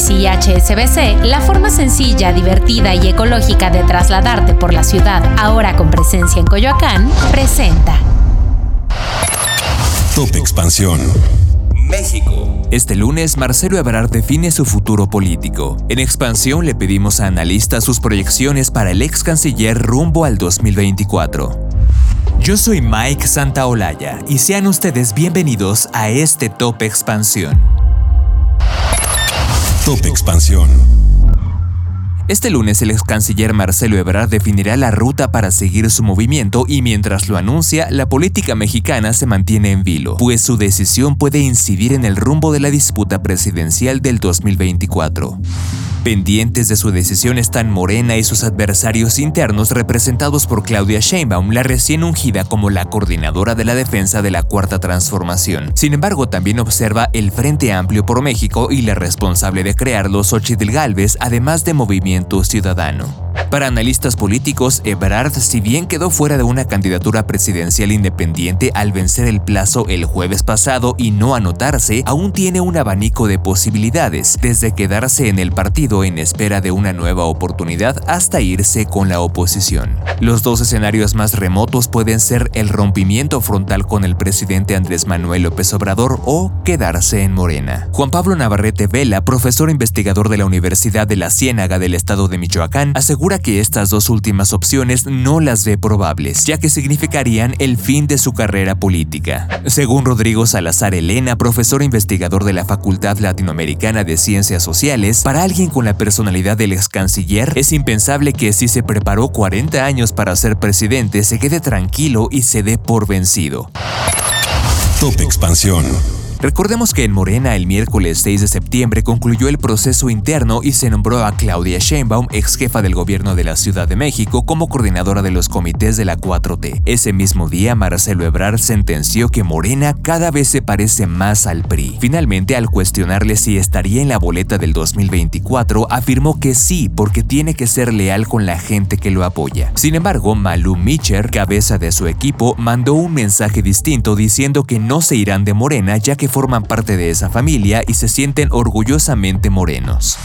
Bici y HSBC, la forma sencilla, divertida y ecológica de trasladarte por la ciudad, ahora con presencia en Coyoacán, presenta. Top Expansión. México. Este lunes, Marcelo Ebrard define su futuro político. En expansión le pedimos a analistas sus proyecciones para el ex canciller rumbo al 2024. Yo soy Mike Santaolalla y sean ustedes bienvenidos a este Top Expansión. Top Expansión. Este lunes el ex canciller Marcelo Ebrard definirá la ruta para seguir su movimiento y mientras lo anuncia, la política mexicana se mantiene en vilo, pues su decisión puede incidir en el rumbo de la disputa presidencial del 2024. Pendientes de su decisión están Morena y sus adversarios internos representados por Claudia Sheinbaum, la recién ungida como la coordinadora de la defensa de la Cuarta Transformación. Sin embargo, también observa el Frente Amplio por México y la responsable de crearlo, Xochitl Galvez, además de Movimiento Ciudadano. Para analistas políticos, Ebrard, si bien quedó fuera de una candidatura presidencial independiente al vencer el plazo el jueves pasado y no anotarse, aún tiene un abanico de posibilidades, desde quedarse en el partido en espera de una nueva oportunidad hasta irse con la oposición. Los dos escenarios más remotos pueden ser el rompimiento frontal con el presidente Andrés Manuel López Obrador o quedarse en Morena. Juan Pablo Navarrete Vela, profesor investigador de la Universidad de la Ciénaga del estado de Michoacán, asegura que estas dos últimas opciones no las ve probables, ya que significarían el fin de su carrera política. Según Rodrigo Salazar Elena, profesor investigador de la Facultad Latinoamericana de Ciencias Sociales, para alguien con la personalidad del ex canciller, es impensable que si se preparó 40 años para ser presidente, se quede tranquilo y se dé por vencido. Top Expansión. Recordemos que en Morena el miércoles 6 de septiembre concluyó el proceso interno y se nombró a Claudia Sheinbaum, ex jefa del gobierno de la Ciudad de México, como coordinadora de los comités de la 4T. Ese mismo día, Marcelo Ebrard sentenció que Morena cada vez se parece más al PRI. Finalmente, al cuestionarle si estaría en la boleta del 2024, afirmó que sí, porque tiene que ser leal con la gente que lo apoya. Sin embargo, Malú Micher, cabeza de su equipo, mandó un mensaje distinto diciendo que no se irán de Morena ya que forman parte de esa familia y se sienten orgullosamente morenos.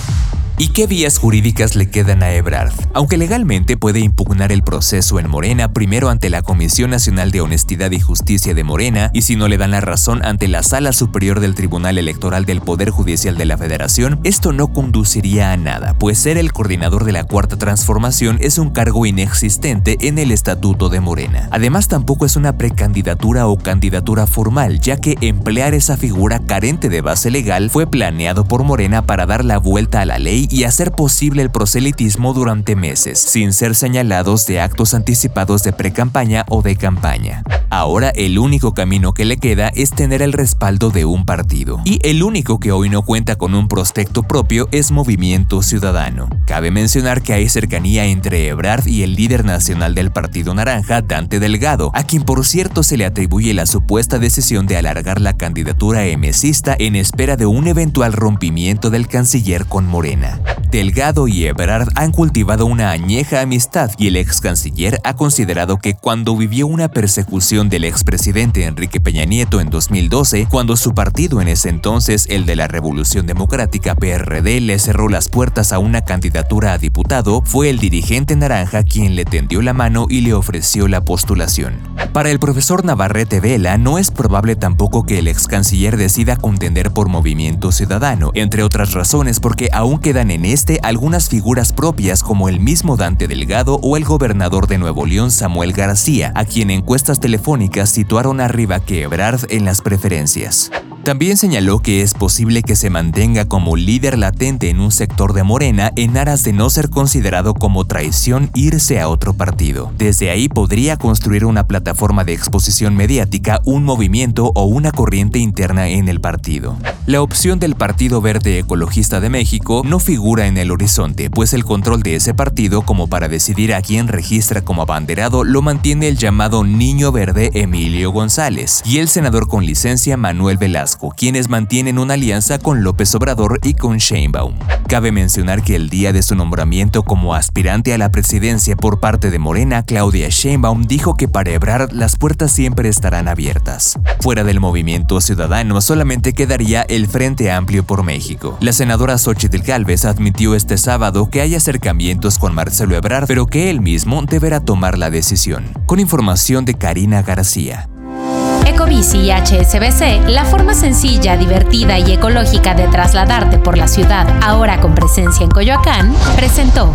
¿Y qué vías jurídicas le quedan a Ebrard? Aunque legalmente puede impugnar el proceso en Morena primero ante la Comisión Nacional de Honestidad y Justicia de Morena y si no le dan la razón ante la Sala Superior del Tribunal Electoral del Poder Judicial de la Federación, esto no conduciría a nada, pues ser el coordinador de la Cuarta Transformación es un cargo inexistente en el Estatuto de Morena. Además tampoco es una precandidatura o candidatura formal, ya que emplear esa figura carente de base legal fue planeado por Morena para dar la vuelta a la ley y hacer posible el proselitismo durante meses, sin ser señalados de actos anticipados de precampaña o de campaña. Ahora el único camino que le queda es tener el respaldo de un partido. Y el único que hoy no cuenta con un prospecto propio es Movimiento Ciudadano. Cabe mencionar que hay cercanía entre Ebrard y el líder nacional del Partido Naranja, Dante Delgado, a quien por cierto se le atribuye la supuesta decisión de alargar la candidatura emesista en espera de un eventual rompimiento del canciller con Morena. Delgado y Ebrard han cultivado una añeja amistad y el ex canciller ha considerado que cuando vivió una persecución del expresidente Enrique Peña Nieto en 2012, cuando su partido en ese entonces, el de la Revolución Democrática PRD, le cerró las puertas a una candidatura a diputado, fue el dirigente naranja quien le tendió la mano y le ofreció la postulación. Para el profesor Navarrete Vela, no es probable tampoco que el ex canciller decida contender por Movimiento Ciudadano, entre otras razones porque aún quedan en este algunas figuras propias como el mismo Dante Delgado o el gobernador de Nuevo León Samuel García, a quien encuestas telefónicas situaron arriba que Ebrard en las preferencias. También señaló que es posible que se mantenga como líder latente en un sector de Morena en aras de no ser considerado como traición irse a otro partido. Desde ahí podría construir una plataforma de exposición mediática, un movimiento o una corriente interna en el partido. La opción del Partido Verde Ecologista de México no figura en el horizonte, pues el control de ese partido como para decidir a quién registra como abanderado lo mantiene el llamado Niño Verde Emilio González y el senador con licencia Manuel Velasco Quienes mantienen una alianza con López Obrador y con Sheinbaum. Cabe mencionar que el día de su nombramiento como aspirante a la presidencia por parte de Morena, Claudia Sheinbaum dijo que para Ebrard las puertas siempre estarán abiertas. Fuera del movimiento ciudadano solamente quedaría el Frente Amplio por México. La senadora Xochitl Gálvez admitió este sábado que hay acercamientos con Marcelo Ebrard, pero que él mismo deberá tomar la decisión. Con información de Karina García. Ecobici y HSBC, la forma sencilla, divertida y ecológica de trasladarte por la ciudad, ahora con presencia en Coyoacán, presentó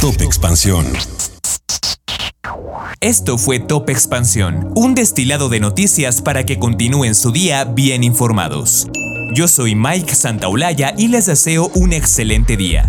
Top Expansión. Esto fue Top Expansión, un destilado de noticias para que continúen su día bien informados. Yo soy Mike Santaolalla y les deseo un excelente día.